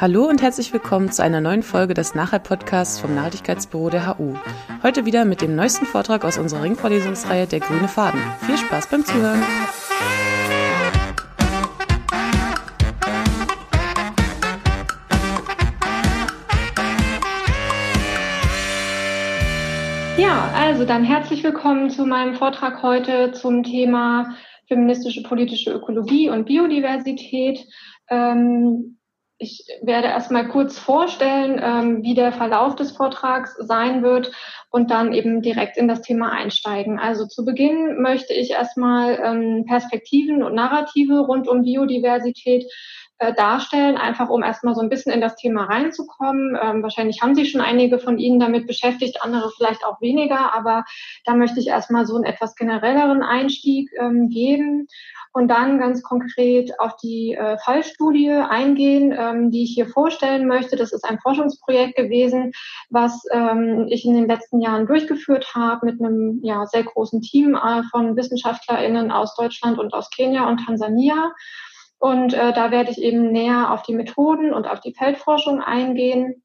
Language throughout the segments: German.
Hallo und herzlich willkommen zu einer neuen Folge des Nachhalt-Podcasts vom Nachhaltigkeitsbüro der HU. Heute wieder mit dem neuesten Vortrag aus unserer Ringvorlesungsreihe Der grüne Faden. Viel Spaß beim Zuhören! Ja, also dann herzlich willkommen zu meinem Vortrag heute zum Thema feministische politische Ökologie und Biodiversität. Ähm, ich werde erstmal kurz vorstellen, ähm, wie der Verlauf des Vortrags sein wird und dann eben direkt in das Thema einsteigen. Also zu Beginn möchte ich erstmal ähm, Perspektiven und Narrative rund um Biodiversität äh, darstellen, einfach um erstmal so ein bisschen in das Thema reinzukommen. Ähm, wahrscheinlich haben sich schon einige von Ihnen damit beschäftigt, andere vielleicht auch weniger, aber da möchte ich erstmal so einen etwas generelleren Einstieg geben und dann ganz konkret auf die äh, Fallstudie eingehen, ähm, die ich hier vorstellen möchte. Das ist ein Forschungsprojekt gewesen, was ähm, ich in den letzten Jahren durchgeführt habe mit einem ja, sehr großen Team äh, von WissenschaftlerInnen aus Deutschland und aus Kenia und Tansania. Und äh, da werde ich eben näher auf die Methoden und auf die Feldforschung eingehen.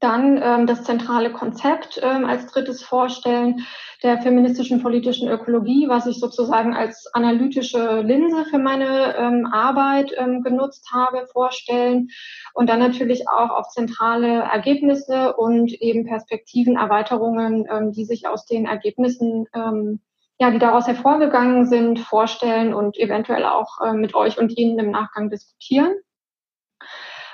Dann ähm, das zentrale Konzept ähm, als drittes vorstellen der feministischen politischen Ökologie, was ich sozusagen als analytische Linse für meine ähm, Arbeit ähm, genutzt habe, vorstellen und dann natürlich auch auf zentrale Ergebnisse und eben Perspektivenerweiterungen, ähm, die sich aus den Ergebnissen ähm, ja, die daraus hervorgegangen sind, vorstellen und eventuell auch äh, mit euch und Ihnen im Nachgang diskutieren.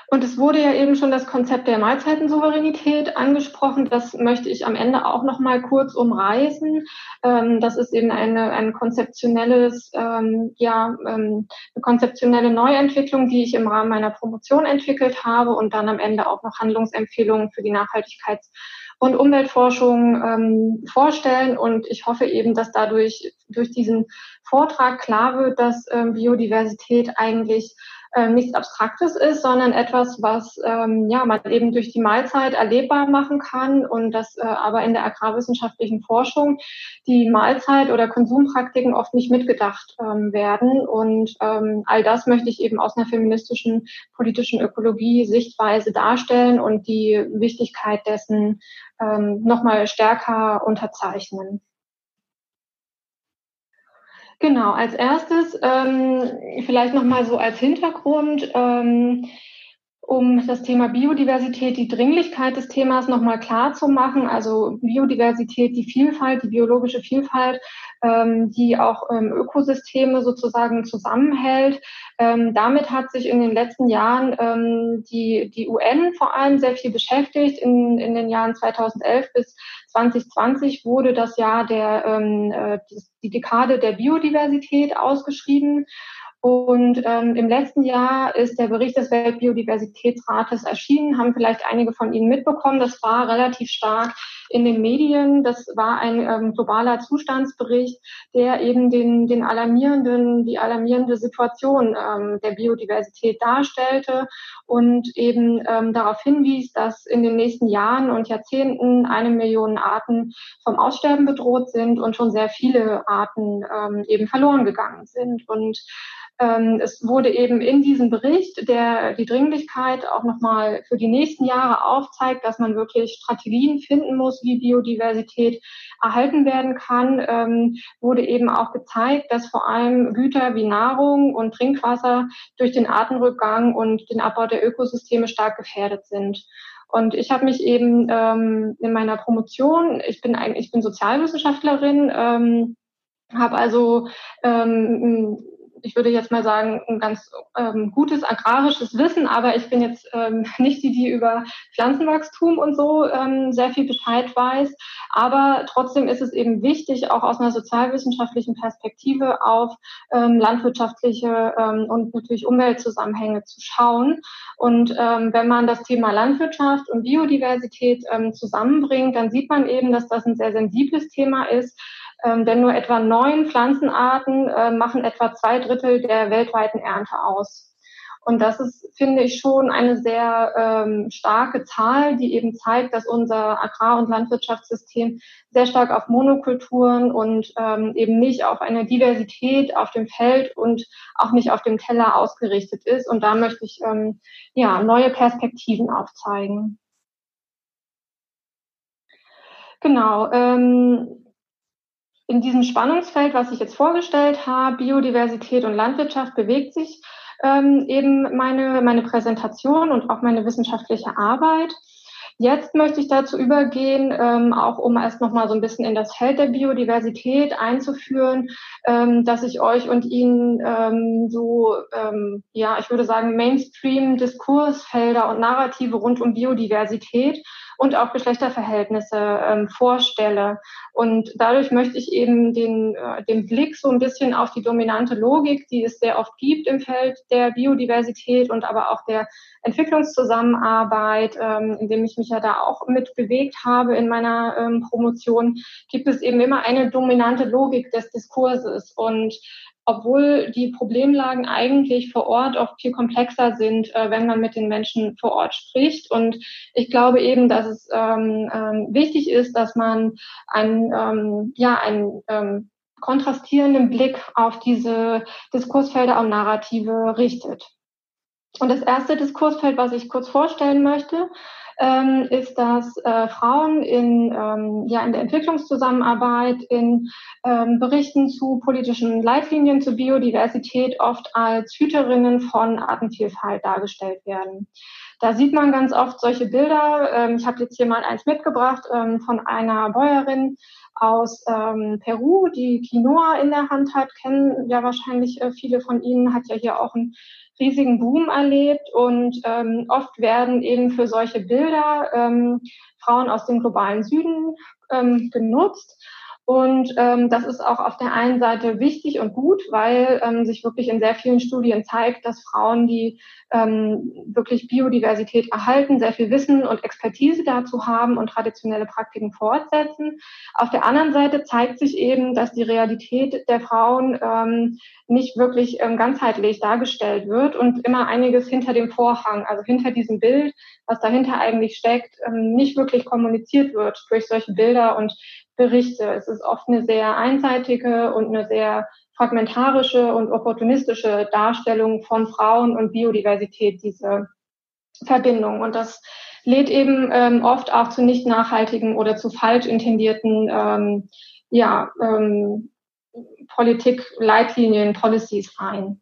Und es wurde ja eben schon das Konzept der Mahlzeitensouveränität angesprochen. Das möchte ich am Ende auch noch mal kurz umreißen. Ähm, das ist eben eine, ein konzeptionelles, ähm, ja, ähm, eine konzeptionelle Neuentwicklung, die ich im Rahmen meiner Promotion entwickelt habe und dann am Ende auch noch Handlungsempfehlungen für die Nachhaltigkeits- und Umweltforschung ähm, vorstellen. Und ich hoffe eben, dass dadurch durch diesen Vortrag klar wird, dass ähm, Biodiversität eigentlich äh, nichts Abstraktes ist, sondern etwas, was ähm, ja man eben durch die Mahlzeit erlebbar machen kann und dass äh, aber in der agrarwissenschaftlichen Forschung die Mahlzeit oder Konsumpraktiken oft nicht mitgedacht ähm, werden. Und ähm, all das möchte ich eben aus einer feministischen politischen Ökologie Sichtweise darstellen und die Wichtigkeit dessen ähm, nochmal stärker unterzeichnen. Genau, als erstes ähm, vielleicht nochmal so als Hintergrund, ähm, um das Thema Biodiversität, die Dringlichkeit des Themas nochmal klar zu machen. Also Biodiversität, die Vielfalt, die biologische Vielfalt, ähm, die auch ähm, Ökosysteme sozusagen zusammenhält. Ähm, damit hat sich in den letzten Jahren ähm, die, die UN vor allem sehr viel beschäftigt. In, in den Jahren 2011 bis 2020 wurde das Jahr der, ähm, äh, die Dekade der Biodiversität ausgeschrieben. Und ähm, im letzten Jahr ist der Bericht des Weltbiodiversitätsrates erschienen, haben vielleicht einige von Ihnen mitbekommen. Das war relativ stark in den Medien. Das war ein ähm, globaler Zustandsbericht, der eben den, den alarmierenden, die alarmierende Situation ähm, der Biodiversität darstellte und eben ähm, darauf hinwies, dass in den nächsten Jahren und Jahrzehnten eine Million Arten vom Aussterben bedroht sind und schon sehr viele Arten ähm, eben verloren gegangen sind. Und ähm, es wurde eben in diesem Bericht, der die Dringlichkeit auch nochmal für die nächsten Jahre aufzeigt, dass man wirklich Strategien finden muss, wie Biodiversität erhalten werden kann, ähm, wurde eben auch gezeigt, dass vor allem Güter wie Nahrung und Trinkwasser durch den Artenrückgang und den Abbau der Ökosysteme stark gefährdet sind. Und ich habe mich eben ähm, in meiner Promotion, ich bin eigentlich, ich bin Sozialwissenschaftlerin, ähm, habe also ähm, ich würde jetzt mal sagen, ein ganz ähm, gutes agrarisches Wissen, aber ich bin jetzt ähm, nicht die, die über Pflanzenwachstum und so ähm, sehr viel Bescheid weiß. Aber trotzdem ist es eben wichtig, auch aus einer sozialwissenschaftlichen Perspektive auf ähm, landwirtschaftliche ähm, und natürlich Umweltzusammenhänge zu schauen. Und ähm, wenn man das Thema Landwirtschaft und Biodiversität ähm, zusammenbringt, dann sieht man eben, dass das ein sehr sensibles Thema ist ähm, denn nur etwa neun Pflanzenarten äh, machen etwa zwei Drittel der weltweiten Ernte aus. Und das ist, finde ich, schon eine sehr ähm, starke Zahl, die eben zeigt, dass unser Agrar- und Landwirtschaftssystem sehr stark auf Monokulturen und ähm, eben nicht auf eine Diversität auf dem Feld und auch nicht auf dem Teller ausgerichtet ist. Und da möchte ich ähm, ja neue Perspektiven aufzeigen. Genau. Ähm, in diesem Spannungsfeld, was ich jetzt vorgestellt habe, Biodiversität und Landwirtschaft, bewegt sich ähm, eben meine, meine Präsentation und auch meine wissenschaftliche Arbeit. Jetzt möchte ich dazu übergehen, ähm, auch um erst nochmal so ein bisschen in das Feld der Biodiversität einzuführen, ähm, dass ich euch und Ihnen ähm, so, ähm, ja, ich würde sagen, Mainstream-Diskursfelder und Narrative rund um Biodiversität und auch Geschlechterverhältnisse ähm, vorstelle. Und dadurch möchte ich eben den, äh, den Blick so ein bisschen auf die dominante Logik, die es sehr oft gibt im Feld der Biodiversität und aber auch der Entwicklungszusammenarbeit, ähm, in dem ich mich ja da auch mit bewegt habe in meiner ähm, Promotion, gibt es eben immer eine dominante Logik des Diskurses. Und obwohl die Problemlagen eigentlich vor Ort oft viel komplexer sind, äh, wenn man mit den Menschen vor Ort spricht. Und ich glaube eben, dass es ähm, ähm, wichtig ist, dass man einen, ähm, ja, einen ähm, kontrastierenden Blick auf diese Diskursfelder und Narrative richtet. Und das erste Diskursfeld, was ich kurz vorstellen möchte, ähm, ist, dass äh, Frauen in, ähm, ja, in der Entwicklungszusammenarbeit, in ähm, Berichten zu politischen Leitlinien zur Biodiversität oft als Hüterinnen von Artenvielfalt dargestellt werden. Da sieht man ganz oft solche Bilder. Ähm, ich habe jetzt hier mal eins mitgebracht ähm, von einer Bäuerin aus ähm, Peru, die Quinoa in der Hand hat. Kennen ja wahrscheinlich äh, viele von Ihnen, hat ja hier auch ein riesigen Boom erlebt und ähm, oft werden eben für solche Bilder ähm, Frauen aus dem globalen Süden ähm, genutzt. Und ähm, das ist auch auf der einen Seite wichtig und gut, weil ähm, sich wirklich in sehr vielen Studien zeigt, dass Frauen, die ähm, wirklich Biodiversität erhalten, sehr viel Wissen und Expertise dazu haben und traditionelle Praktiken fortsetzen. Auf der anderen Seite zeigt sich eben, dass die Realität der Frauen ähm, nicht wirklich ähm, ganzheitlich dargestellt wird und immer einiges hinter dem Vorhang, also hinter diesem Bild, was dahinter eigentlich steckt, ähm, nicht wirklich kommuniziert wird durch solche Bilder und Berichte. Es ist oft eine sehr einseitige und eine sehr fragmentarische und opportunistische Darstellung von Frauen und Biodiversität, diese Verbindung. Und das lädt eben ähm, oft auch zu nicht nachhaltigen oder zu falsch intendierten ähm, ja, ähm, Politik-Leitlinien, Policies ein.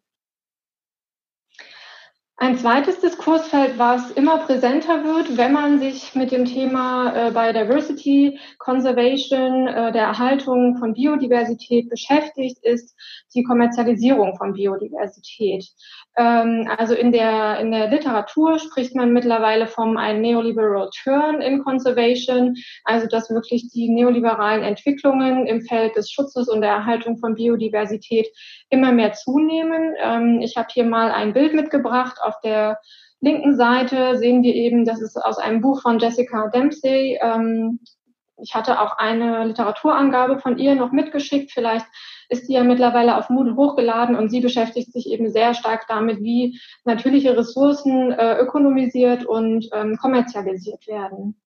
Ein zweites Diskursfeld, was immer präsenter wird, wenn man sich mit dem Thema äh, Biodiversity Conservation, äh, der Erhaltung von Biodiversität beschäftigt, ist die Kommerzialisierung von Biodiversität. Ähm, also in der, in der Literatur spricht man mittlerweile vom ein Neoliberal Turn in Conservation, also dass wirklich die neoliberalen Entwicklungen im Feld des Schutzes und der Erhaltung von Biodiversität immer mehr zunehmen. Ähm, ich habe hier mal ein Bild mitgebracht. Auf der linken Seite sehen wir eben, das ist aus einem Buch von Jessica Dempsey. Ähm, ich hatte auch eine Literaturangabe von ihr noch mitgeschickt. Vielleicht ist die ja mittlerweile auf Moodle hochgeladen und sie beschäftigt sich eben sehr stark damit, wie natürliche Ressourcen äh, ökonomisiert und ähm, kommerzialisiert werden.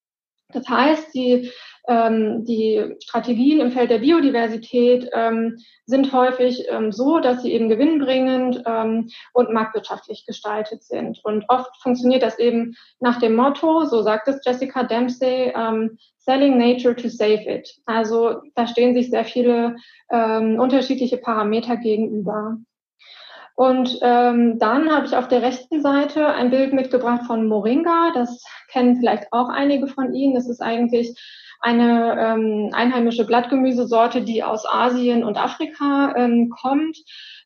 Das heißt, die, ähm, die Strategien im Feld der Biodiversität ähm, sind häufig ähm, so, dass sie eben gewinnbringend ähm, und marktwirtschaftlich gestaltet sind. Und oft funktioniert das eben nach dem Motto, so sagt es Jessica Dempsey, ähm, Selling Nature to Save It. Also da stehen sich sehr viele ähm, unterschiedliche Parameter gegenüber. Und ähm, dann habe ich auf der rechten Seite ein Bild mitgebracht von Moringa. Das kennen vielleicht auch einige von Ihnen. Das ist eigentlich eine ähm, einheimische Blattgemüsesorte, die aus Asien und Afrika ähm, kommt.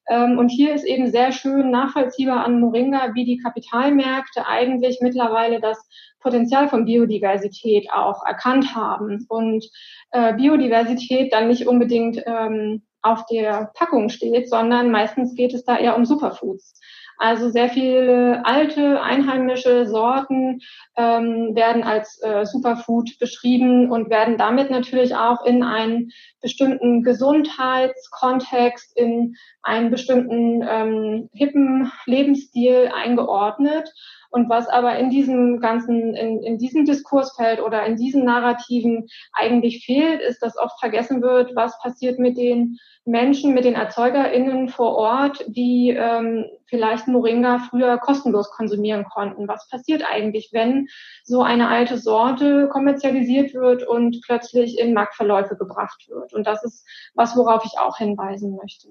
Ähm, und hier ist eben sehr schön nachvollziehbar an Moringa, wie die Kapitalmärkte eigentlich mittlerweile das Potenzial von Biodiversität auch erkannt haben und äh, Biodiversität dann nicht unbedingt ähm, auf der Packung steht, sondern meistens geht es da eher um Superfoods. Also sehr viele alte einheimische Sorten ähm, werden als äh, Superfood beschrieben und werden damit natürlich auch in einen bestimmten Gesundheitskontext, in einen bestimmten ähm, hippen Lebensstil eingeordnet. Und was aber in diesem ganzen, in, in diesem Diskursfeld oder in diesen Narrativen eigentlich fehlt, ist, dass oft vergessen wird, was passiert mit den Menschen, mit den ErzeugerInnen vor Ort, die ähm, vielleicht Moringa früher kostenlos konsumieren konnten. Was passiert eigentlich, wenn so eine alte Sorte kommerzialisiert wird und plötzlich in Marktverläufe gebracht wird? Und das ist was, worauf ich auch hinweisen möchte.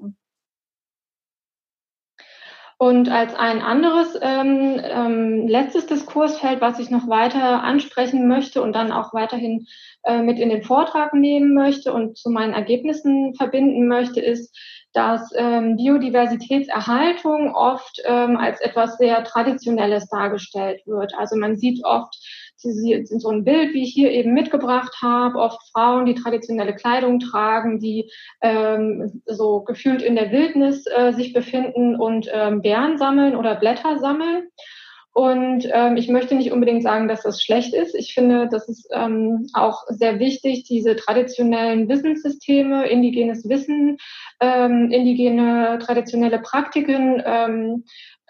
Und als ein anderes ähm, ähm, letztes Diskursfeld, was ich noch weiter ansprechen möchte und dann auch weiterhin äh, mit in den Vortrag nehmen möchte und zu meinen Ergebnissen verbinden möchte, ist, dass ähm, Biodiversitätserhaltung oft ähm, als etwas sehr Traditionelles dargestellt wird. Also man sieht oft sie sind so ein Bild, wie ich hier eben mitgebracht habe, oft Frauen, die traditionelle Kleidung tragen, die ähm, so gefühlt in der Wildnis äh, sich befinden und ähm, Bären sammeln oder Blätter sammeln. Und ähm, ich möchte nicht unbedingt sagen, dass das schlecht ist. Ich finde, das ist ähm, auch sehr wichtig, diese traditionellen Wissenssysteme, indigenes Wissen, ähm, indigene traditionelle Praktiken ähm,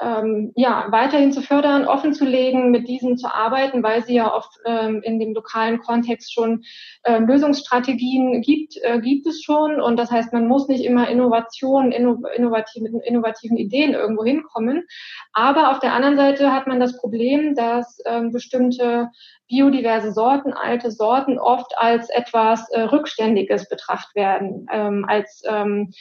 ähm, ja, weiterhin zu fördern, offen zu legen, mit diesen zu arbeiten, weil sie ja oft ähm, in dem lokalen Kontext schon ähm, Lösungsstrategien gibt, äh, gibt es schon. Und das heißt, man muss nicht immer Innovation, inno, innovativ, mit innovativen Ideen irgendwo hinkommen. Aber auf der anderen Seite hat man das Problem, dass ähm, bestimmte biodiverse Sorten, alte Sorten oft als etwas äh, Rückständiges betrachtet werden, ähm, als ähm,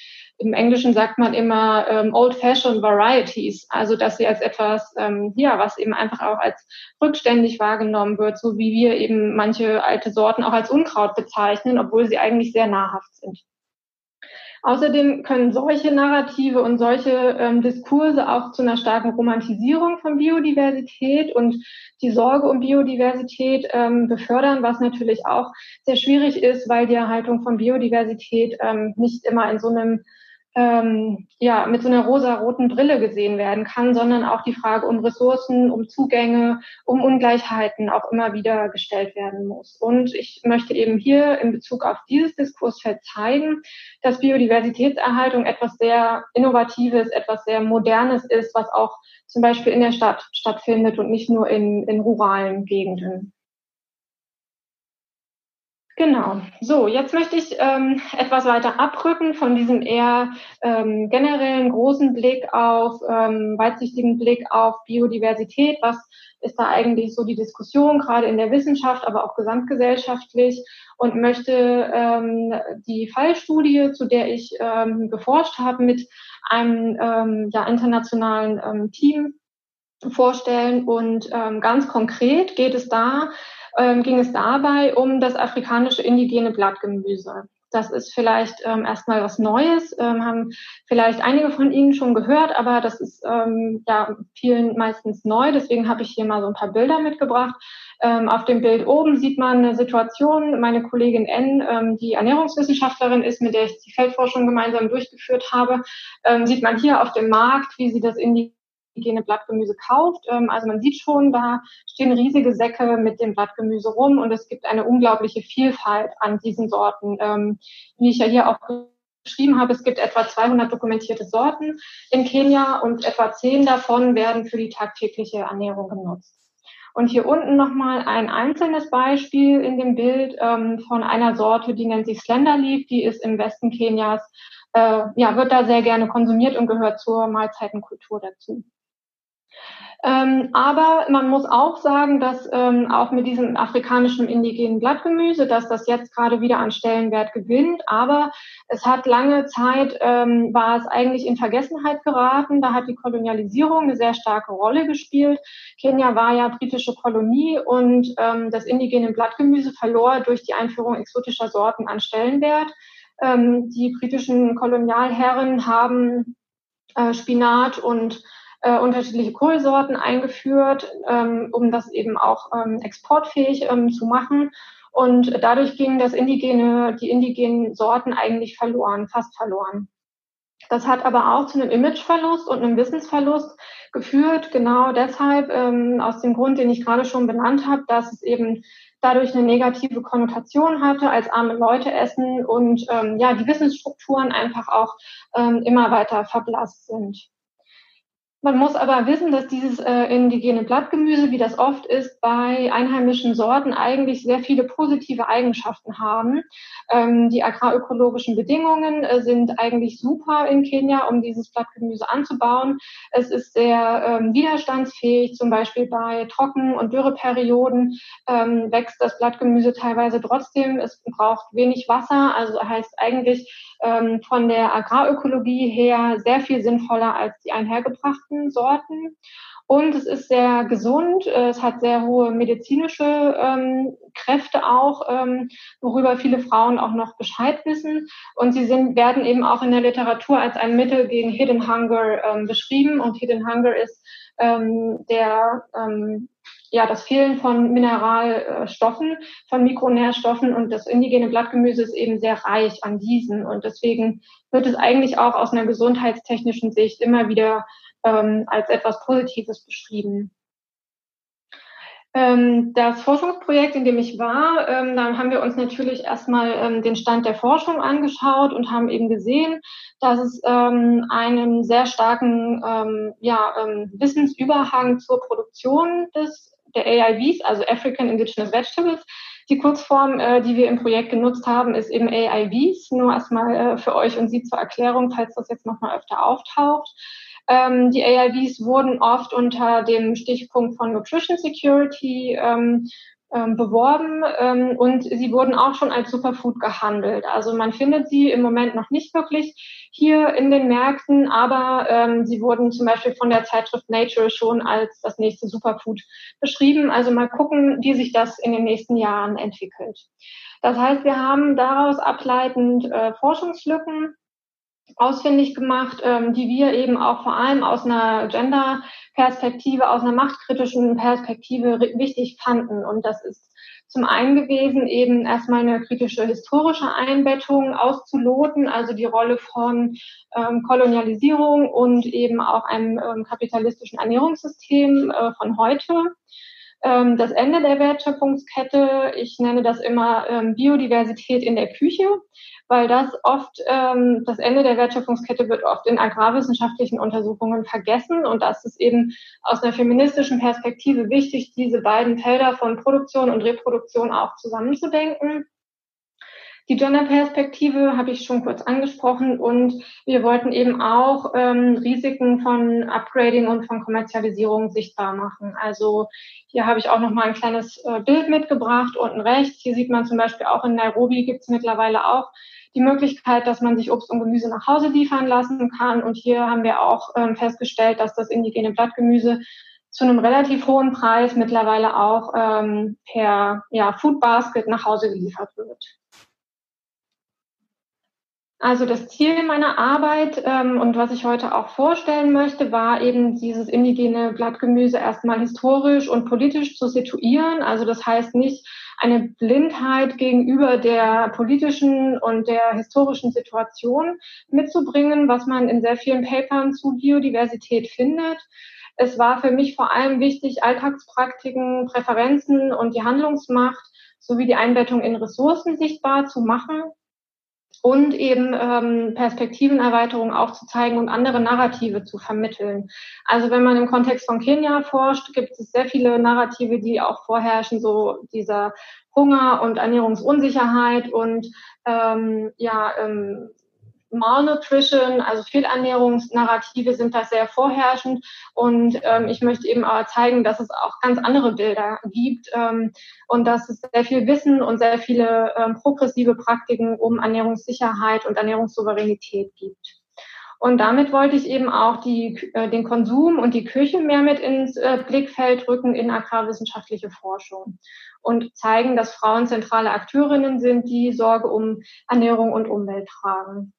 im Englischen sagt man immer ähm, old-fashioned varieties, also dass sie als etwas, ähm, ja, was eben einfach auch als rückständig wahrgenommen wird, so wie wir eben manche alte Sorten auch als Unkraut bezeichnen, obwohl sie eigentlich sehr nahrhaft sind. Außerdem können solche Narrative und solche ähm, Diskurse auch zu einer starken Romantisierung von Biodiversität und die Sorge um Biodiversität ähm, befördern, was natürlich auch sehr schwierig ist, weil die Erhaltung von Biodiversität ähm, nicht immer in so einem ähm, ja, mit so einer rosa-roten Brille gesehen werden kann, sondern auch die Frage um Ressourcen, um Zugänge, um Ungleichheiten auch immer wieder gestellt werden muss. Und ich möchte eben hier in Bezug auf dieses Diskursfeld zeigen, dass Biodiversitätserhaltung etwas sehr Innovatives, etwas sehr Modernes ist, was auch zum Beispiel in der Stadt stattfindet und nicht nur in, in ruralen Gegenden. Genau. So, jetzt möchte ich ähm, etwas weiter abrücken von diesem eher ähm, generellen großen Blick auf, ähm, weitsichtigen Blick auf Biodiversität. Was ist da eigentlich so die Diskussion, gerade in der Wissenschaft, aber auch gesamtgesellschaftlich? Und möchte ähm, die Fallstudie, zu der ich ähm, geforscht habe, mit einem ähm, ja, internationalen ähm, Team vorstellen. Und ähm, ganz konkret geht es da ähm, ging es dabei um das afrikanische indigene Blattgemüse. Das ist vielleicht ähm, erstmal was Neues, ähm, haben vielleicht einige von Ihnen schon gehört, aber das ist ähm, ja vielen meistens neu. Deswegen habe ich hier mal so ein paar Bilder mitgebracht. Ähm, auf dem Bild oben sieht man eine Situation. Meine Kollegin N, ähm, die Ernährungswissenschaftlerin ist, mit der ich die Feldforschung gemeinsam durchgeführt habe, ähm, sieht man hier auf dem Markt, wie sie das indigene indigene Blattgemüse kauft. Ähm, also man sieht schon, da stehen riesige Säcke mit dem Blattgemüse rum und es gibt eine unglaubliche Vielfalt an diesen Sorten. Ähm, wie ich ja hier auch geschrieben habe, es gibt etwa 200 dokumentierte Sorten in Kenia und etwa 10 davon werden für die tagtägliche Ernährung genutzt. Und hier unten nochmal ein einzelnes Beispiel in dem Bild ähm, von einer Sorte, die nennt sich Slenderleaf, die ist im Westen Kenias, äh, ja, wird da sehr gerne konsumiert und gehört zur Mahlzeitenkultur dazu. Ähm, aber man muss auch sagen, dass ähm, auch mit diesem afrikanischen indigenen Blattgemüse, dass das jetzt gerade wieder an Stellenwert gewinnt. Aber es hat lange Zeit, ähm, war es eigentlich in Vergessenheit geraten. Da hat die Kolonialisierung eine sehr starke Rolle gespielt. Kenia war ja britische Kolonie und ähm, das indigene Blattgemüse verlor durch die Einführung exotischer Sorten an Stellenwert. Ähm, die britischen Kolonialherren haben äh, Spinat und äh, unterschiedliche Kohlsorten eingeführt, ähm, um das eben auch ähm, exportfähig ähm, zu machen. Und dadurch gingen das indigene, die indigenen Sorten eigentlich verloren, fast verloren. Das hat aber auch zu einem Imageverlust und einem Wissensverlust geführt, genau deshalb, ähm, aus dem Grund, den ich gerade schon benannt habe, dass es eben dadurch eine negative Konnotation hatte, als arme Leute essen und ähm, ja, die Wissensstrukturen einfach auch ähm, immer weiter verblasst sind. Man muss aber wissen, dass dieses äh, indigene Blattgemüse, wie das oft ist, bei einheimischen Sorten eigentlich sehr viele positive Eigenschaften haben. Ähm, die agrarökologischen Bedingungen äh, sind eigentlich super in Kenia, um dieses Blattgemüse anzubauen. Es ist sehr ähm, widerstandsfähig, zum Beispiel bei Trocken- und Dürreperioden ähm, wächst das Blattgemüse teilweise trotzdem. Es braucht wenig Wasser, also heißt eigentlich ähm, von der Agrarökologie her sehr viel sinnvoller als die einhergebrachten Sorten. Und es ist sehr gesund, es hat sehr hohe medizinische ähm, Kräfte auch, ähm, worüber viele Frauen auch noch Bescheid wissen. Und sie sind, werden eben auch in der Literatur als ein Mittel gegen Hidden Hunger ähm, beschrieben. Und Hidden Hunger ist ähm, der ähm, ja, das Fehlen von Mineralstoffen, von Mikronährstoffen und das indigene Blattgemüse ist eben sehr reich an diesen. Und deswegen wird es eigentlich auch aus einer gesundheitstechnischen Sicht immer wieder ähm, als etwas Positives beschrieben. Ähm, das Forschungsprojekt, in dem ich war, ähm, da haben wir uns natürlich erstmal ähm, den Stand der Forschung angeschaut und haben eben gesehen, dass es ähm, einen sehr starken ähm, ja, ähm, Wissensüberhang zur Produktion des der AIVs, also African Indigenous Vegetables. Die Kurzform, äh, die wir im Projekt genutzt haben, ist eben AIVs. Nur erstmal äh, für euch und Sie zur Erklärung, falls das jetzt nochmal öfter auftaucht. Ähm, die AIVs wurden oft unter dem Stichpunkt von Nutrition Security ähm, ähm, beworben ähm, und sie wurden auch schon als Superfood gehandelt. Also man findet sie im Moment noch nicht wirklich hier in den Märkten, aber ähm, sie wurden zum Beispiel von der Zeitschrift Nature schon als das nächste Superfood beschrieben. Also mal gucken, wie sich das in den nächsten Jahren entwickelt. Das heißt, wir haben daraus ableitend äh, Forschungslücken ausfindig gemacht, ähm, die wir eben auch vor allem aus einer Gender-Perspektive, aus einer machtkritischen Perspektive wichtig fanden. Und das ist zum einen gewesen, eben erstmal eine kritische historische Einbettung auszuloten, also die Rolle von ähm, Kolonialisierung und eben auch einem ähm, kapitalistischen Ernährungssystem äh, von heute ähm, das Ende der Wertschöpfungskette. Ich nenne das immer ähm, Biodiversität in der Küche weil das oft, ähm, das Ende der Wertschöpfungskette wird oft in agrarwissenschaftlichen Untersuchungen vergessen und das ist eben aus einer feministischen Perspektive wichtig, diese beiden Felder von Produktion und Reproduktion auch zusammenzudenken. Die Gender-Perspektive habe ich schon kurz angesprochen und wir wollten eben auch ähm, Risiken von Upgrading und von Kommerzialisierung sichtbar machen. Also hier habe ich auch noch mal ein kleines äh, Bild mitgebracht unten rechts. Hier sieht man zum Beispiel auch in Nairobi gibt es mittlerweile auch die Möglichkeit, dass man sich Obst und Gemüse nach Hause liefern lassen kann. Und hier haben wir auch ähm, festgestellt, dass das indigene Blattgemüse zu einem relativ hohen Preis mittlerweile auch ähm, per ja, Food Basket nach Hause geliefert wird. Also das Ziel meiner Arbeit ähm, und was ich heute auch vorstellen möchte, war eben dieses indigene Blattgemüse erstmal historisch und politisch zu situieren. Also das heißt nicht eine Blindheit gegenüber der politischen und der historischen Situation mitzubringen, was man in sehr vielen Papern zu Biodiversität findet. Es war für mich vor allem wichtig, Alltagspraktiken, Präferenzen und die Handlungsmacht sowie die Einbettung in Ressourcen sichtbar zu machen und eben ähm, Perspektivenerweiterung aufzuzeigen und andere Narrative zu vermitteln. Also wenn man im Kontext von Kenia forscht, gibt es sehr viele Narrative, die auch vorherrschen, so dieser Hunger und Ernährungsunsicherheit und ähm, ja ähm, Malnutrition, also Fehlernährungsnarrative sind da sehr vorherrschend. Und ähm, ich möchte eben aber zeigen, dass es auch ganz andere Bilder gibt ähm, und dass es sehr viel Wissen und sehr viele ähm, progressive Praktiken um Ernährungssicherheit und Ernährungssouveränität gibt. Und damit wollte ich eben auch die, äh, den Konsum und die Küche mehr mit ins äh, Blickfeld rücken in agrarwissenschaftliche Forschung und zeigen, dass Frauen zentrale Akteurinnen sind, die Sorge um Ernährung und Umwelt tragen.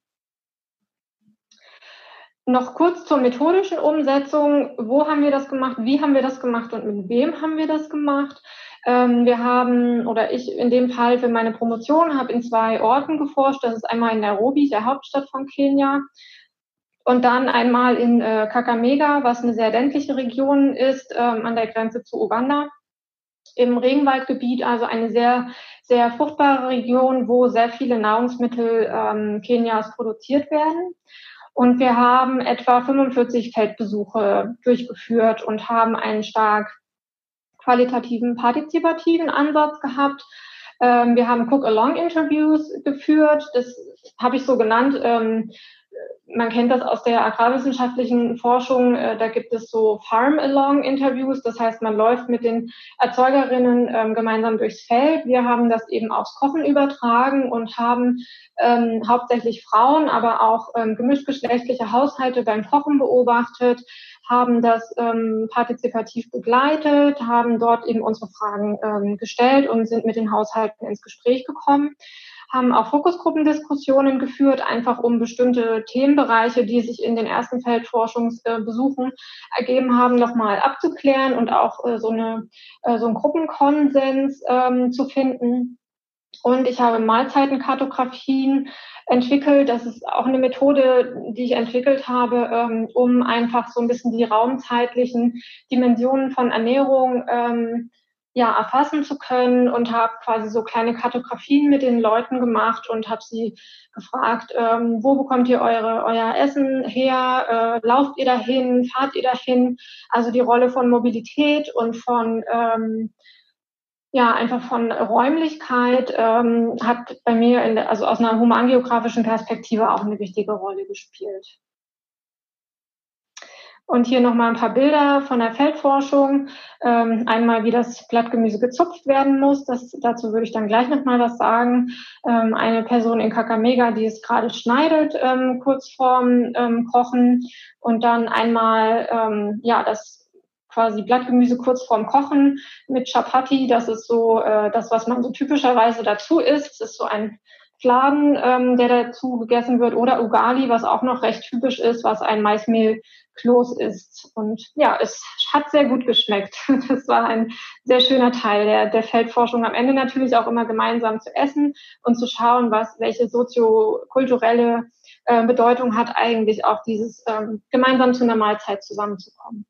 Noch kurz zur methodischen Umsetzung. Wo haben wir das gemacht? Wie haben wir das gemacht und mit wem haben wir das gemacht? Ähm, wir haben, oder ich in dem Fall für meine Promotion habe in zwei Orten geforscht. Das ist einmal in Nairobi, der Hauptstadt von Kenia. Und dann einmal in äh, Kakamega, was eine sehr ländliche Region ist, ähm, an der Grenze zu Uganda, im Regenwaldgebiet, also eine sehr, sehr fruchtbare Region, wo sehr viele Nahrungsmittel ähm, Kenias produziert werden. Und wir haben etwa 45 Feldbesuche durchgeführt und haben einen stark qualitativen, partizipativen Ansatz gehabt. Ähm, wir haben Cook-Along-Interviews geführt. Das habe ich so genannt. Ähm, man kennt das aus der agrarwissenschaftlichen Forschung, äh, da gibt es so Farm-Along-Interviews, das heißt, man läuft mit den Erzeugerinnen ähm, gemeinsam durchs Feld. Wir haben das eben aufs Kochen übertragen und haben ähm, hauptsächlich Frauen, aber auch ähm, gemischtgeschlechtliche Haushalte beim Kochen beobachtet, haben das ähm, partizipativ begleitet, haben dort eben unsere Fragen ähm, gestellt und sind mit den Haushalten ins Gespräch gekommen haben auch Fokusgruppendiskussionen geführt, einfach um bestimmte Themenbereiche, die sich in den ersten Feldforschungsbesuchen ergeben haben, nochmal abzuklären und auch äh, so, eine, äh, so einen Gruppenkonsens ähm, zu finden. Und ich habe Mahlzeitenkartografien entwickelt. Das ist auch eine Methode, die ich entwickelt habe, ähm, um einfach so ein bisschen die raumzeitlichen Dimensionen von Ernährung ähm, ja, erfassen zu können und habe quasi so kleine Kartografien mit den Leuten gemacht und habe sie gefragt, ähm, wo bekommt ihr eure, euer Essen her? Äh, lauft ihr dahin? Fahrt ihr dahin? Also die Rolle von Mobilität und von ähm, ja, einfach von Räumlichkeit ähm, hat bei mir, in also aus einer humangeografischen Perspektive auch eine wichtige Rolle gespielt. Und hier nochmal ein paar Bilder von der Feldforschung. Ähm, einmal, wie das Blattgemüse gezupft werden muss. Das, dazu würde ich dann gleich nochmal was sagen. Ähm, eine Person in Kakamega, die es gerade schneidet, ähm, kurz vorm ähm, Kochen. Und dann einmal, ähm, ja, das quasi Blattgemüse kurz vorm Kochen mit Chapati. Das ist so äh, das, was man so typischerweise dazu isst. Das ist so ein Fladen, ähm, der dazu gegessen wird, oder Ugali, was auch noch recht typisch ist, was ein Maismehlkloß ist. Und ja, es hat sehr gut geschmeckt. Das war ein sehr schöner Teil der, der Feldforschung. Am Ende natürlich auch immer gemeinsam zu essen und zu schauen, was welche soziokulturelle äh, Bedeutung hat eigentlich auch dieses ähm, gemeinsam zu einer Mahlzeit zusammenzukommen.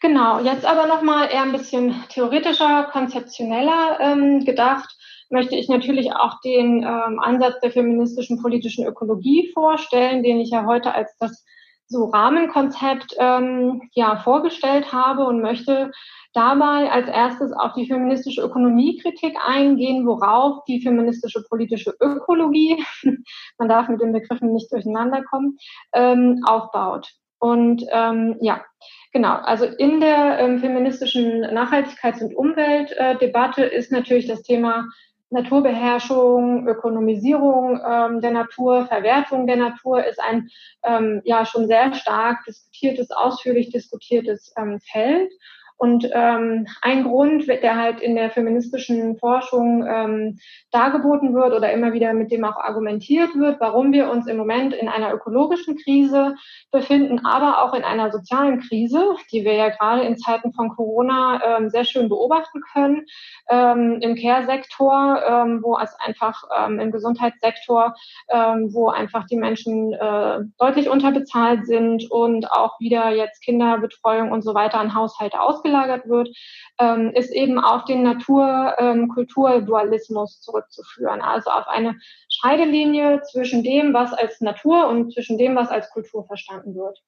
Genau, jetzt aber nochmal eher ein bisschen theoretischer, konzeptioneller ähm, gedacht möchte ich natürlich auch den ähm, Ansatz der feministischen politischen Ökologie vorstellen, den ich ja heute als das so Rahmenkonzept ähm, ja vorgestellt habe und möchte dabei als erstes auf die feministische Ökonomiekritik eingehen, worauf die feministische politische Ökologie, man darf mit den Begriffen nicht durcheinander kommen, ähm, aufbaut. Und ähm, ja, genau, also in der ähm, feministischen Nachhaltigkeits- und Umweltdebatte ist natürlich das Thema Naturbeherrschung, Ökonomisierung ähm, der Natur, Verwertung der Natur ist ein ähm, ja schon sehr stark diskutiertes, ausführlich diskutiertes ähm, Feld. Und ähm, ein Grund, der halt in der feministischen Forschung ähm, dargeboten wird oder immer wieder mit dem auch argumentiert wird, warum wir uns im Moment in einer ökologischen Krise befinden, aber auch in einer sozialen Krise, die wir ja gerade in Zeiten von Corona ähm, sehr schön beobachten können, ähm, im Care-Sektor, ähm, wo es einfach ähm, im Gesundheitssektor, ähm, wo einfach die Menschen äh, deutlich unterbezahlt sind und auch wieder jetzt Kinderbetreuung und so weiter an Haushalte ausgegeben ausgelagert wird, ähm, ist eben auf den Natur-Kultur-Dualismus ähm, zurückzuführen. Also auf eine Scheidelinie zwischen dem, was als Natur und zwischen dem, was als Kultur verstanden wird.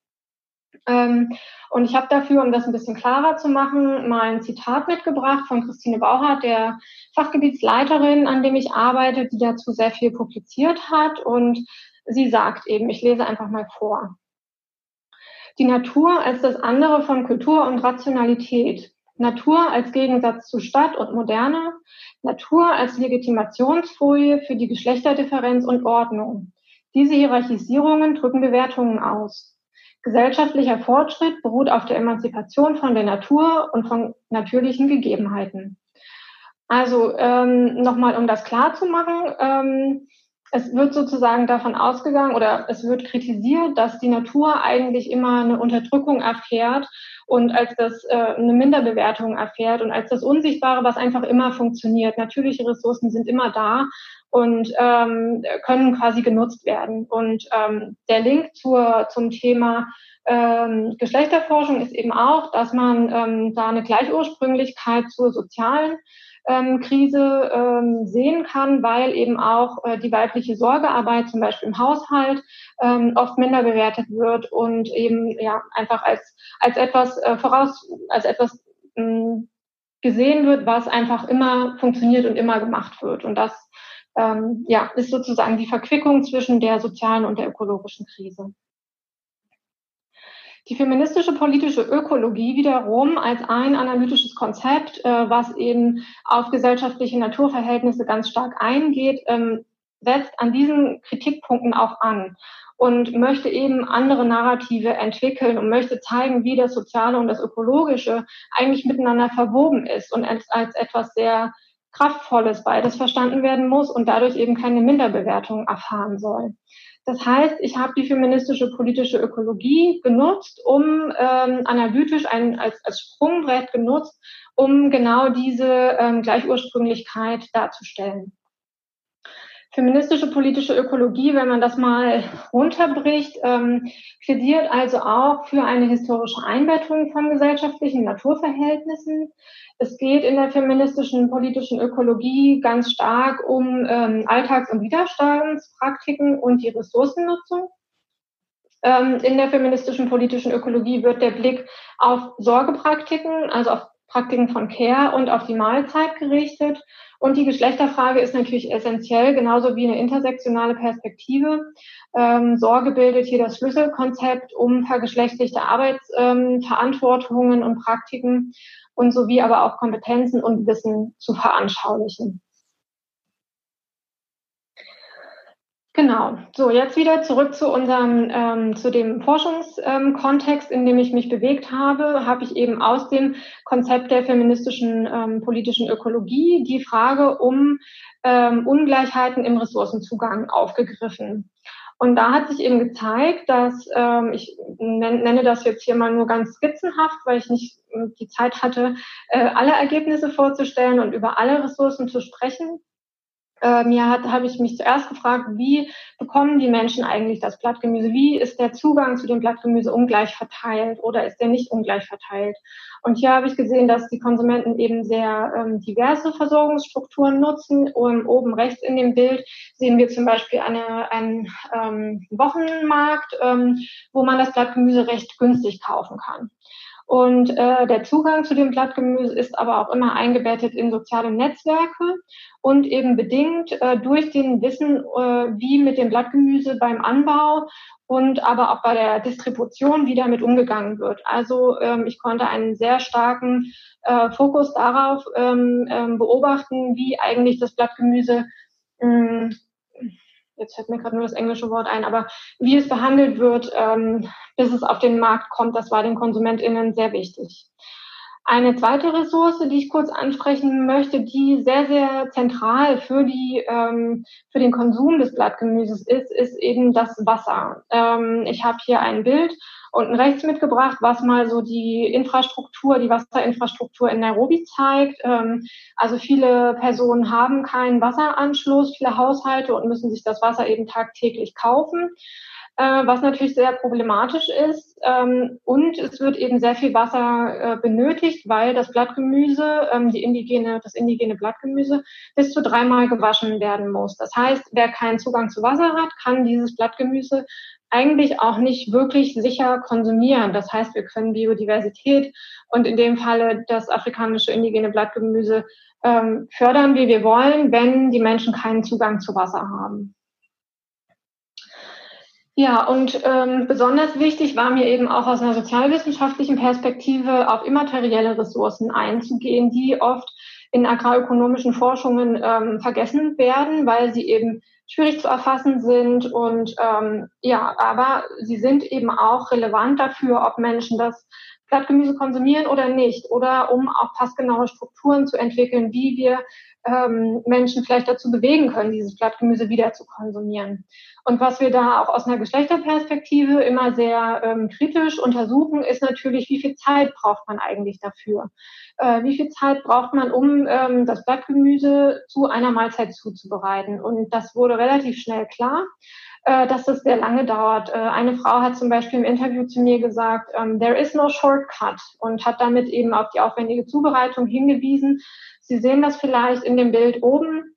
Ähm, und ich habe dafür, um das ein bisschen klarer zu machen, mal ein Zitat mitgebracht von Christine Bauhardt, der Fachgebietsleiterin, an dem ich arbeite, die dazu sehr viel publiziert hat. Und sie sagt eben, ich lese einfach mal vor die Natur als das andere von Kultur und Rationalität, Natur als Gegensatz zu Stadt und Moderne, Natur als Legitimationsfolie für die Geschlechterdifferenz und Ordnung. Diese Hierarchisierungen drücken Bewertungen aus. Gesellschaftlicher Fortschritt beruht auf der Emanzipation von der Natur und von natürlichen Gegebenheiten. Also ähm, nochmal, um das klar zu machen, ähm, es wird sozusagen davon ausgegangen oder es wird kritisiert, dass die Natur eigentlich immer eine Unterdrückung erfährt und als das äh, eine Minderbewertung erfährt und als das Unsichtbare, was einfach immer funktioniert. Natürliche Ressourcen sind immer da und ähm, können quasi genutzt werden. Und ähm, der Link zur, zum Thema ähm, Geschlechterforschung ist eben auch, dass man ähm, da eine Gleichursprünglichkeit zur sozialen ähm, Krise ähm, sehen kann, weil eben auch äh, die weibliche Sorgearbeit zum Beispiel im Haushalt ähm, oft minder bewertet wird und eben ja einfach als als etwas äh, voraus als etwas mh, hm, gesehen wird, was einfach immer funktioniert und immer gemacht wird und das ähm, ja ist sozusagen die Verquickung zwischen der sozialen und der ökologischen Krise. Die feministische politische Ökologie wiederum als ein analytisches Konzept, äh, was eben auf gesellschaftliche Naturverhältnisse ganz stark eingeht, ähm, setzt an diesen Kritikpunkten auch an und möchte eben andere Narrative entwickeln und möchte zeigen, wie das Soziale und das Ökologische eigentlich miteinander verwoben ist und als, als etwas sehr Kraftvolles beides verstanden werden muss und dadurch eben keine Minderbewertung erfahren soll. Das heißt, ich habe die feministische politische Ökologie genutzt, um ähm, analytisch ein, als, als Sprungbrett genutzt, um genau diese ähm, Gleichursprünglichkeit darzustellen. Feministische politische Ökologie, wenn man das mal runterbricht, ähm, plädiert also auch für eine historische Einbettung von gesellschaftlichen Naturverhältnissen. Es geht in der feministischen politischen Ökologie ganz stark um ähm, Alltags- und Widerstandspraktiken und die Ressourcennutzung. Ähm, in der feministischen politischen Ökologie wird der Blick auf Sorgepraktiken, also auf Praktiken von Care und auf die Mahlzeit gerichtet. Und die Geschlechterfrage ist natürlich essentiell, genauso wie eine intersektionale Perspektive. Ähm, Sorge bildet hier das Schlüsselkonzept, um vergeschlechtlichte Arbeitsverantwortungen ähm, und Praktiken und sowie aber auch Kompetenzen und Wissen zu veranschaulichen. Genau. So, jetzt wieder zurück zu unserem, ähm, zu dem Forschungskontext, in dem ich mich bewegt habe, habe ich eben aus dem Konzept der feministischen ähm, politischen Ökologie die Frage um ähm, Ungleichheiten im Ressourcenzugang aufgegriffen. Und da hat sich eben gezeigt, dass ähm, ich nenne das jetzt hier mal nur ganz skizzenhaft, weil ich nicht äh, die Zeit hatte, äh, alle Ergebnisse vorzustellen und über alle Ressourcen zu sprechen äh, mir hat, habe ich mich zuerst gefragt, wie bekommen die Menschen eigentlich das Blattgemüse? Wie ist der Zugang zu dem Blattgemüse ungleich verteilt oder ist der nicht ungleich verteilt? Und hier habe ich gesehen, dass die Konsumenten eben sehr ähm, diverse Versorgungsstrukturen nutzen. Und oben rechts in dem Bild sehen wir zum Beispiel eine, einen ähm, Wochenmarkt, ähm, wo man das Blattgemüse recht günstig kaufen kann. Und äh, der Zugang zu dem Blattgemüse ist aber auch immer eingebettet in soziale Netzwerke und eben bedingt äh, durch den Wissen, äh, wie mit dem Blattgemüse beim Anbau und aber auch bei der Distribution, wie damit umgegangen wird. Also ähm, ich konnte einen sehr starken äh, Fokus darauf ähm, ähm, beobachten, wie eigentlich das Blattgemüse mh, jetzt fällt mir gerade nur das englische Wort ein, aber wie es behandelt wird, ähm, bis es auf den Markt kommt, das war den KonsumentInnen sehr wichtig. Eine zweite Ressource, die ich kurz ansprechen möchte, die sehr, sehr zentral für, die, ähm, für den Konsum des Blattgemüses ist, ist eben das Wasser. Ähm, ich habe hier ein Bild unten rechts mitgebracht, was mal so die Infrastruktur, die Wasserinfrastruktur in Nairobi zeigt. Ähm, also viele Personen haben keinen Wasseranschluss, viele Haushalte und müssen sich das Wasser eben tagtäglich kaufen äh, was natürlich sehr problematisch ist. Ähm, und es wird eben sehr viel Wasser äh, benötigt, weil das Blattgemüse, ähm, die indigene, das indigene Blattgemüse, bis zu dreimal gewaschen werden muss. Das heißt, wer keinen Zugang zu Wasser hat, kann dieses Blattgemüse eigentlich auch nicht wirklich sicher konsumieren. Das heißt, wir können Biodiversität und in dem Falle das afrikanische indigene Blattgemüse ähm, fördern, wie wir wollen, wenn die Menschen keinen Zugang zu Wasser haben. Ja, und ähm, besonders wichtig war mir eben auch aus einer sozialwissenschaftlichen Perspektive auf immaterielle Ressourcen einzugehen, die oft in agrarökonomischen Forschungen ähm, vergessen werden, weil sie eben schwierig zu erfassen sind und ähm, ja, aber sie sind eben auch relevant dafür, ob Menschen das Blattgemüse konsumieren oder nicht oder um auch passgenaue Strukturen zu entwickeln, wie wir ähm, Menschen vielleicht dazu bewegen können, dieses Blattgemüse wieder zu konsumieren. Und was wir da auch aus einer Geschlechterperspektive immer sehr ähm, kritisch untersuchen, ist natürlich, wie viel Zeit braucht man eigentlich dafür? Äh, wie viel Zeit braucht man, um ähm, das Blattgemüse zu einer Mahlzeit zuzubereiten? Und das wurde relativ schnell klar äh, dass das sehr lange dauert. Äh, eine Frau hat zum Beispiel im Interview zu mir gesagt, ähm, there is no shortcut und hat damit eben auf die aufwendige Zubereitung hingewiesen. Sie sehen das vielleicht in dem Bild oben.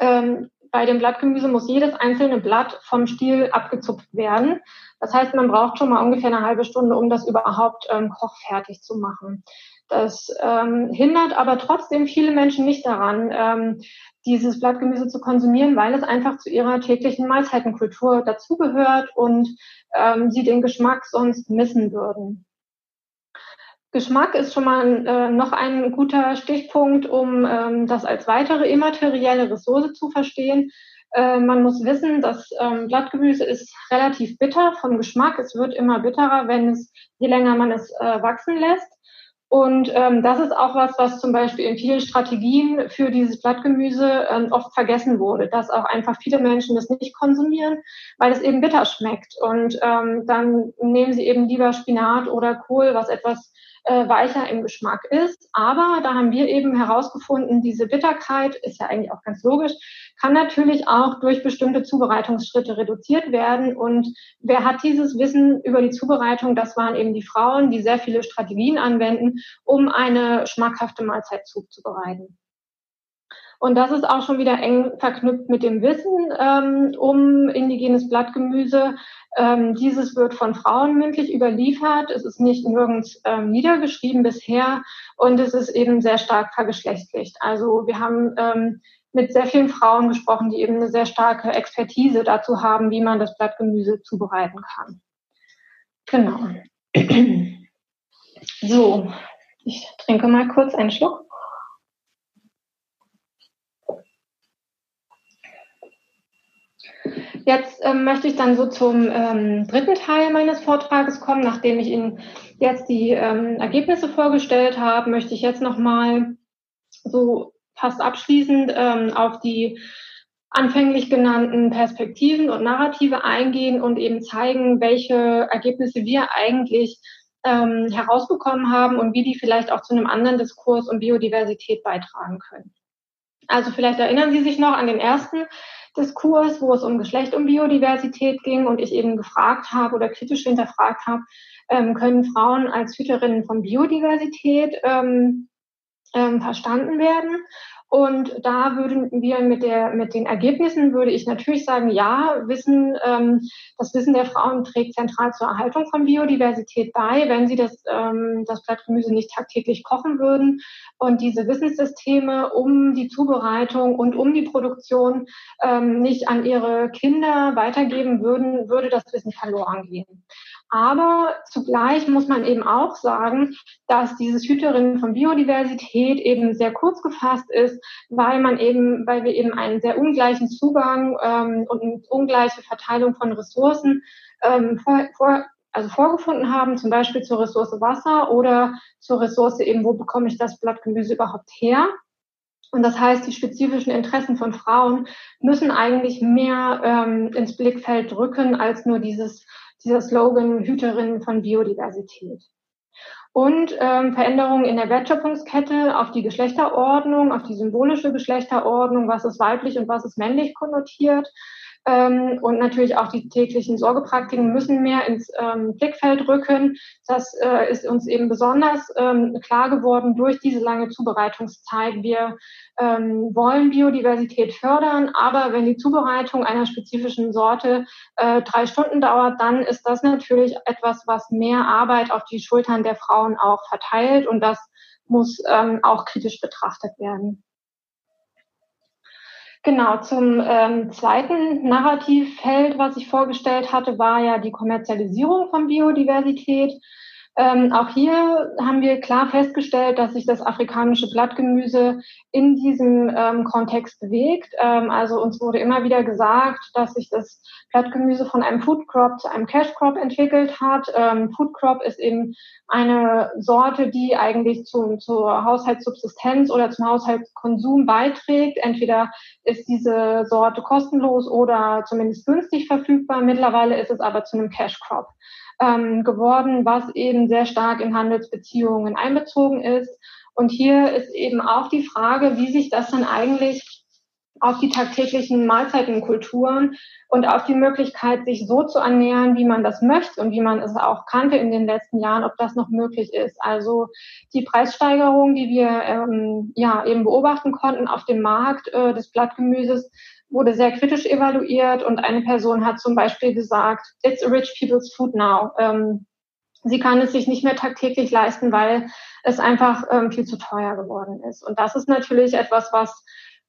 Ähm, bei dem Blattgemüse muss jedes einzelne Blatt vom Stiel abgezupft werden. Das heißt, man braucht schon mal ungefähr eine halbe Stunde, um das überhaupt ähm, kochfertig zu machen. Das ähm, hindert aber trotzdem viele Menschen nicht daran, ähm, dieses Blattgemüse zu konsumieren, weil es einfach zu ihrer täglichen Mahlzeitenkultur dazugehört und ähm, sie den Geschmack sonst missen würden. Geschmack ist schon mal äh, noch ein guter Stichpunkt, um ähm, das als weitere immaterielle Ressource zu verstehen. Äh, man muss wissen, dass ähm, Blattgemüse ist relativ bitter vom Geschmack. Es wird immer bitterer, wenn es, je länger man es äh, wachsen lässt. Und ähm, das ist auch was, was zum Beispiel in vielen Strategien für dieses Blattgemüse ähm, oft vergessen wurde, dass auch einfach viele Menschen das nicht konsumieren, weil es eben bitter schmeckt. Und ähm, dann nehmen sie eben lieber Spinat oder Kohl, was etwas äh, weicher im Geschmack ist. Aber da haben wir eben herausgefunden, diese Bitterkeit ist ja eigentlich auch ganz logisch, kann natürlich auch durch bestimmte Zubereitungsschritte reduziert werden. Und wer hat dieses Wissen über die Zubereitung? Das waren eben die Frauen, die sehr viele Strategien anwenden, um eine schmackhafte Mahlzeit zuzubereiten. Und das ist auch schon wieder eng verknüpft mit dem Wissen ähm, um indigenes Blattgemüse. Ähm, dieses wird von Frauen mündlich überliefert. Es ist nicht nirgends ähm, niedergeschrieben bisher und es ist eben sehr stark vergeschlechtlicht. Also wir haben ähm, mit sehr vielen Frauen gesprochen, die eben eine sehr starke Expertise dazu haben, wie man das Blattgemüse zubereiten kann. Genau. So, ich trinke mal kurz einen Schluck. Jetzt ähm, möchte ich dann so zum ähm, dritten Teil meines Vortrages kommen. Nachdem ich Ihnen jetzt die ähm, Ergebnisse vorgestellt habe, möchte ich jetzt nochmal so fast abschließend ähm, auf die anfänglich genannten Perspektiven und Narrative eingehen und eben zeigen, welche Ergebnisse wir eigentlich ähm, herausbekommen haben und wie die vielleicht auch zu einem anderen Diskurs um Biodiversität beitragen können. Also vielleicht erinnern Sie sich noch an den ersten Diskurs, wo es um Geschlecht und Biodiversität ging und ich eben gefragt habe oder kritisch hinterfragt habe, ähm, können Frauen als Hüterinnen von Biodiversität ähm, ähm, verstanden werden? Und da würden wir mit der, mit den Ergebnissen würde ich natürlich sagen, ja, Wissen, ähm, das Wissen der Frauen trägt zentral zur Erhaltung von Biodiversität bei, wenn sie das, ähm, das Blattgemüse nicht tagtäglich kochen würden. Und diese Wissenssysteme um die Zubereitung und um die Produktion ähm, nicht an ihre Kinder weitergeben würden, würde das Wissen verloren gehen. Aber zugleich muss man eben auch sagen, dass dieses Hüterinnen von Biodiversität eben sehr kurz gefasst ist, weil man eben, weil wir eben einen sehr ungleichen Zugang ähm, und eine ungleiche Verteilung von Ressourcen ähm, vor, vor, also vorgefunden haben, zum Beispiel zur Ressource Wasser oder zur Ressource eben, wo bekomme ich das Blattgemüse überhaupt her? Und das heißt, die spezifischen Interessen von Frauen müssen eigentlich mehr ähm, ins Blickfeld rücken als nur dieses dieser Slogan Hüterinnen von Biodiversität. Und ähm, Veränderungen in der Wertschöpfungskette auf die Geschlechterordnung, auf die symbolische Geschlechterordnung, was ist weiblich und was ist männlich konnotiert, ähm, und natürlich auch die täglichen Sorgepraktiken müssen mehr ins ähm, Blickfeld rücken. Das äh, ist uns eben besonders ähm, klar geworden durch diese lange Zubereitungszeit. Wir ähm, wollen Biodiversität fördern, aber wenn die Zubereitung einer spezifischen Sorte äh, drei Stunden dauert, dann ist das natürlich etwas, was mehr Arbeit auf die Schultern der Frauen auch verteilt und das muss ähm, auch kritisch betrachtet werden. Genau, zum ähm, zweiten Narrativfeld, was ich vorgestellt hatte, war ja die Kommerzialisierung von Biodiversität. Ähm, auch hier haben wir klar festgestellt, dass sich das afrikanische Blattgemüse in diesem ähm, Kontext bewegt. Ähm, also uns wurde immer wieder gesagt, dass sich das Blattgemüse von einem Food Crop zu einem Cash Crop entwickelt hat. Ähm, Food Crop ist eben eine Sorte, die eigentlich zu, zur Haushaltssubsistenz oder zum Haushaltskonsum beiträgt. Entweder ist diese Sorte kostenlos oder zumindest günstig verfügbar. Mittlerweile ist es aber zu einem Cash Crop ähm, geworden, was eben sehr stark in Handelsbeziehungen einbezogen ist. Und hier ist eben auch die Frage, wie sich das dann eigentlich auf die tagtäglichen Mahlzeitenkulturen und auf die Möglichkeit, sich so zu ernähren, wie man das möchte und wie man es auch kannte in den letzten Jahren, ob das noch möglich ist. Also die Preissteigerung, die wir ähm, ja eben beobachten konnten auf dem Markt äh, des Blattgemüses, wurde sehr kritisch evaluiert und eine Person hat zum Beispiel gesagt, it's a rich people's food now. Ähm, sie kann es sich nicht mehr tagtäglich leisten, weil es einfach ähm, viel zu teuer geworden ist. Und das ist natürlich etwas, was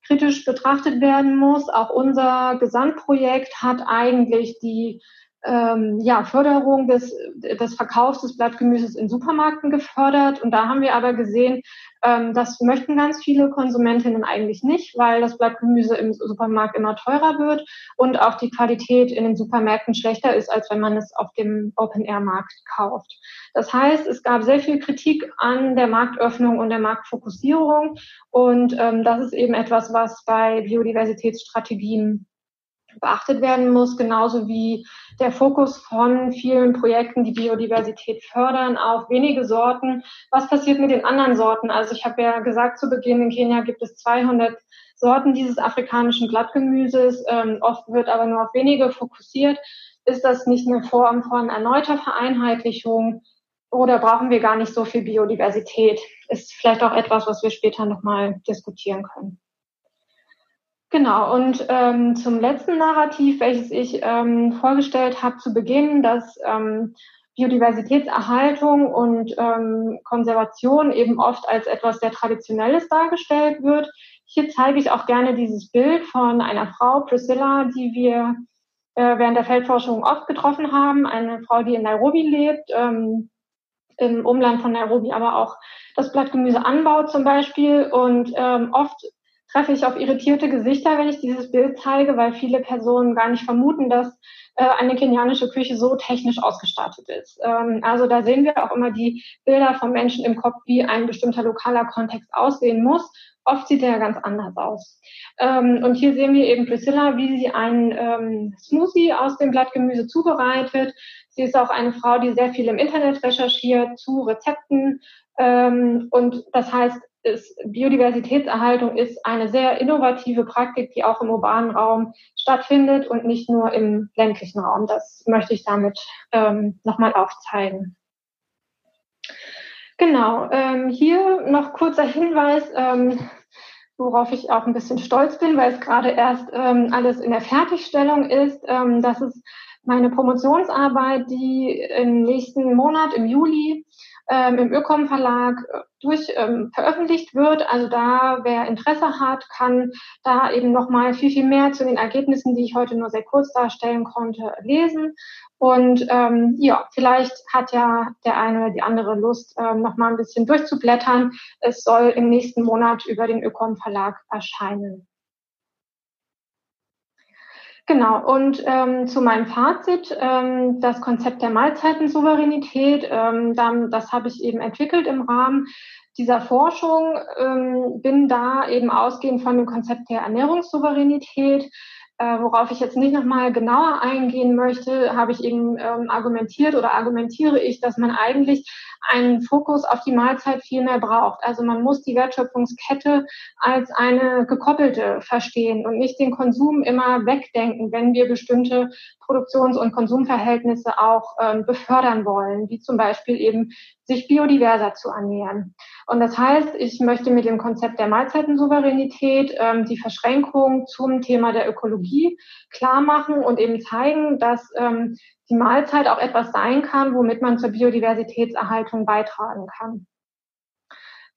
kritisch betrachtet werden muss. Auch unser Gesamtprojekt hat eigentlich die ähm, ja, Förderung des, des Verkaufs des Blattgemüses in Supermärkten gefördert. Und da haben wir aber gesehen, ähm, das möchten ganz viele Konsumentinnen eigentlich nicht, weil das Blattgemüse im Supermarkt immer teurer wird und auch die Qualität in den Supermärkten schlechter ist, als wenn man es auf dem Open-Air-Markt kauft. Das heißt, es gab sehr viel Kritik an der Marktöffnung und der Marktfokussierung. Und ähm, das ist eben etwas, was bei Biodiversitätsstrategien beachtet werden muss, genauso wie der Fokus von vielen Projekten, die Biodiversität fördern, auf wenige Sorten. Was passiert mit den anderen Sorten? Also ich habe ja gesagt, zu Beginn in Kenia gibt es 200 Sorten dieses afrikanischen Blattgemüses. Ähm, oft wird aber nur auf wenige fokussiert. Ist das nicht eine Form von erneuter Vereinheitlichung? Oder brauchen wir gar nicht so viel Biodiversität? Ist vielleicht auch etwas, was wir später nochmal diskutieren können. Genau, und ähm, zum letzten Narrativ, welches ich ähm, vorgestellt habe zu Beginn, dass ähm, Biodiversitätserhaltung und ähm, Konservation eben oft als etwas sehr Traditionelles dargestellt wird. Hier zeige ich auch gerne dieses Bild von einer Frau, Priscilla, die wir äh, während der Feldforschung oft getroffen haben. Eine Frau, die in Nairobi lebt, ähm, im Umland von Nairobi aber auch das Blattgemüse anbaut zum Beispiel. Und ähm, oft treffe ich auf irritierte Gesichter, wenn ich dieses Bild zeige, weil viele Personen gar nicht vermuten, dass äh, eine kenianische Küche so technisch ausgestattet ist. Ähm, also da sehen wir auch immer die Bilder von Menschen im Kopf, wie ein bestimmter lokaler Kontext aussehen muss. Oft sieht er ganz anders aus. Ähm, und hier sehen wir eben Priscilla, wie sie einen ähm, Smoothie aus dem Blattgemüse zubereitet. Sie ist auch eine Frau, die sehr viel im Internet recherchiert zu Rezepten. Und das heißt, ist, Biodiversitätserhaltung ist eine sehr innovative Praktik, die auch im urbanen Raum stattfindet und nicht nur im ländlichen Raum. Das möchte ich damit ähm, nochmal aufzeigen. Genau, ähm, hier noch kurzer Hinweis, ähm, worauf ich auch ein bisschen stolz bin, weil es gerade erst ähm, alles in der Fertigstellung ist. Ähm, das ist meine Promotionsarbeit, die im nächsten Monat, im Juli, ähm, im Ökom Verlag äh, durch ähm, veröffentlicht wird. Also da, wer Interesse hat, kann da eben nochmal viel, viel mehr zu den Ergebnissen, die ich heute nur sehr kurz darstellen konnte, lesen. Und ähm, ja, vielleicht hat ja der eine oder die andere Lust, ähm, nochmal ein bisschen durchzublättern. Es soll im nächsten Monat über den Ökom Verlag erscheinen. Genau, und ähm, zu meinem Fazit, ähm, das Konzept der Mahlzeitensouveränität, ähm, dann, das habe ich eben entwickelt im Rahmen dieser Forschung, ähm, bin da eben ausgehend von dem Konzept der Ernährungssouveränität äh, worauf ich jetzt nicht nochmal genauer eingehen möchte, habe ich eben ähm, argumentiert oder argumentiere ich, dass man eigentlich einen Fokus auf die Mahlzeit viel mehr braucht. Also man muss die Wertschöpfungskette als eine gekoppelte verstehen und nicht den Konsum immer wegdenken, wenn wir bestimmte Produktions- und Konsumverhältnisse auch ähm, befördern wollen, wie zum Beispiel eben sich biodiverser zu ernähren. Und das heißt, ich möchte mit dem Konzept der Mahlzeitensouveränität ähm, die Verschränkung zum Thema der Ökologie klar machen und eben zeigen, dass ähm, die Mahlzeit auch etwas sein kann, womit man zur Biodiversitätserhaltung beitragen kann.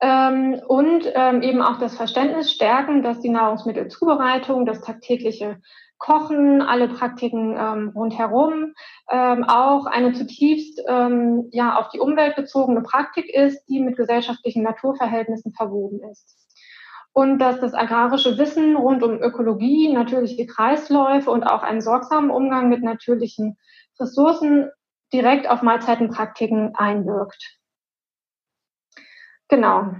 Ähm, und ähm, eben auch das Verständnis stärken, dass die Nahrungsmittelzubereitung, das tagtägliche Kochen, alle Praktiken ähm, rundherum ähm, auch eine zutiefst ähm, ja auf die Umwelt bezogene Praktik ist, die mit gesellschaftlichen Naturverhältnissen verwoben ist. Und dass das agrarische Wissen rund um Ökologie, natürliche Kreisläufe und auch einen sorgsamen Umgang mit natürlichen Ressourcen direkt auf Mahlzeitenpraktiken einwirkt. Genau.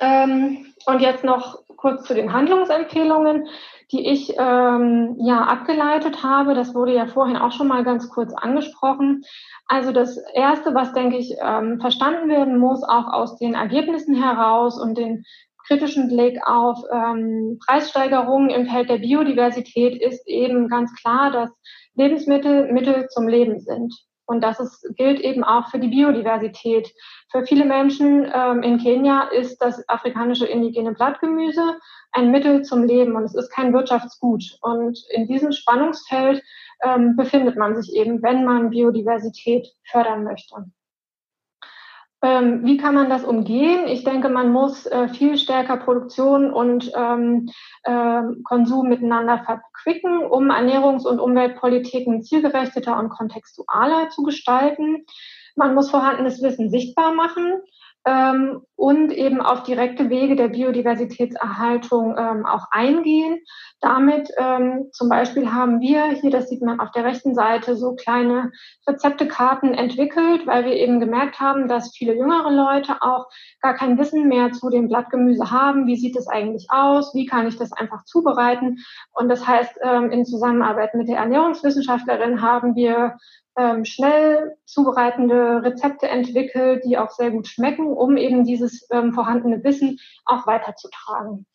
Ähm, und jetzt noch kurz zu den Handlungsempfehlungen, die ich ähm, ja abgeleitet habe. Das wurde ja vorhin auch schon mal ganz kurz angesprochen. Also das Erste, was, denke ich, ähm, verstanden werden muss, auch aus den Ergebnissen heraus und den kritischen Blick auf ähm, Preissteigerungen im Feld der Biodiversität, ist eben ganz klar, dass Lebensmittel Mittel zum Leben sind. Und das ist, gilt eben auch für die Biodiversität. Für viele Menschen ähm, in Kenia ist das afrikanische indigene Blattgemüse ein Mittel zum Leben und es ist kein Wirtschaftsgut. Und in diesem Spannungsfeld ähm, befindet man sich eben, wenn man Biodiversität fördern möchte. Ähm, wie kann man das umgehen? Ich denke, man muss äh, viel stärker Produktion und ähm, äh, Konsum miteinander verquicken, um Ernährungs- und Umweltpolitiken zielgerichteter und kontextualer zu gestalten. Man muss vorhandenes Wissen sichtbar machen ähm, und eben auf direkte Wege der Biodiversitätserhaltung ähm, auch eingehen. Damit ähm, zum Beispiel haben wir hier, das sieht man auf der rechten Seite, so kleine Rezeptekarten entwickelt, weil wir eben gemerkt haben, dass viele jüngere Leute auch gar kein Wissen mehr zu dem Blattgemüse haben. Wie sieht es eigentlich aus? Wie kann ich das einfach zubereiten? Und das heißt, ähm, in Zusammenarbeit mit der Ernährungswissenschaftlerin haben wir ähm, schnell zubereitende Rezepte entwickelt, die auch sehr gut schmecken, um eben dieses ähm, vorhandene Wissen auch weiterzutragen.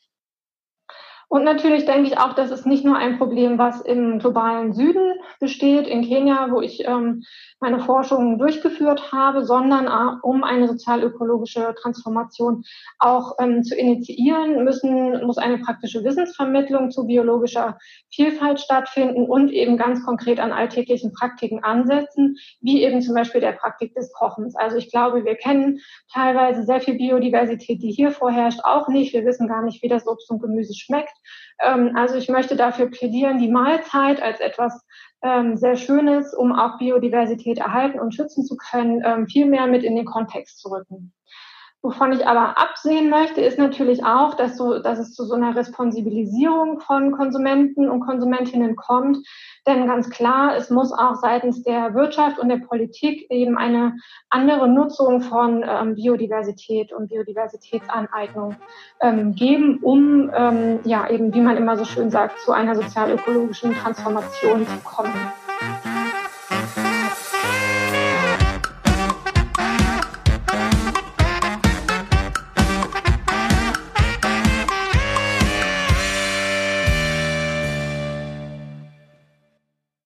Und natürlich denke ich auch, das ist nicht nur ein Problem, was im globalen Süden besteht, in Kenia, wo ich ähm, meine Forschung durchgeführt habe, sondern äh, um eine sozialökologische Transformation auch ähm, zu initiieren, müssen, muss eine praktische Wissensvermittlung zu biologischer Vielfalt stattfinden und eben ganz konkret an alltäglichen Praktiken ansetzen, wie eben zum Beispiel der Praktik des Kochens. Also ich glaube, wir kennen teilweise sehr viel Biodiversität, die hier vorherrscht, auch nicht. Wir wissen gar nicht, wie das Obst und Gemüse schmeckt. Ähm, also ich möchte dafür plädieren, die Mahlzeit als etwas ähm, sehr Schönes, um auch Biodiversität erhalten und schützen zu können, ähm, viel mehr mit in den Kontext zu rücken. Wovon ich aber absehen möchte, ist natürlich auch, dass, so, dass es zu so einer Responsibilisierung von Konsumenten und Konsumentinnen kommt. Denn ganz klar, es muss auch seitens der Wirtschaft und der Politik eben eine andere Nutzung von ähm, Biodiversität und Biodiversitätsaneignung ähm, geben, um ähm, ja eben, wie man immer so schön sagt, zu einer sozialökologischen Transformation zu kommen.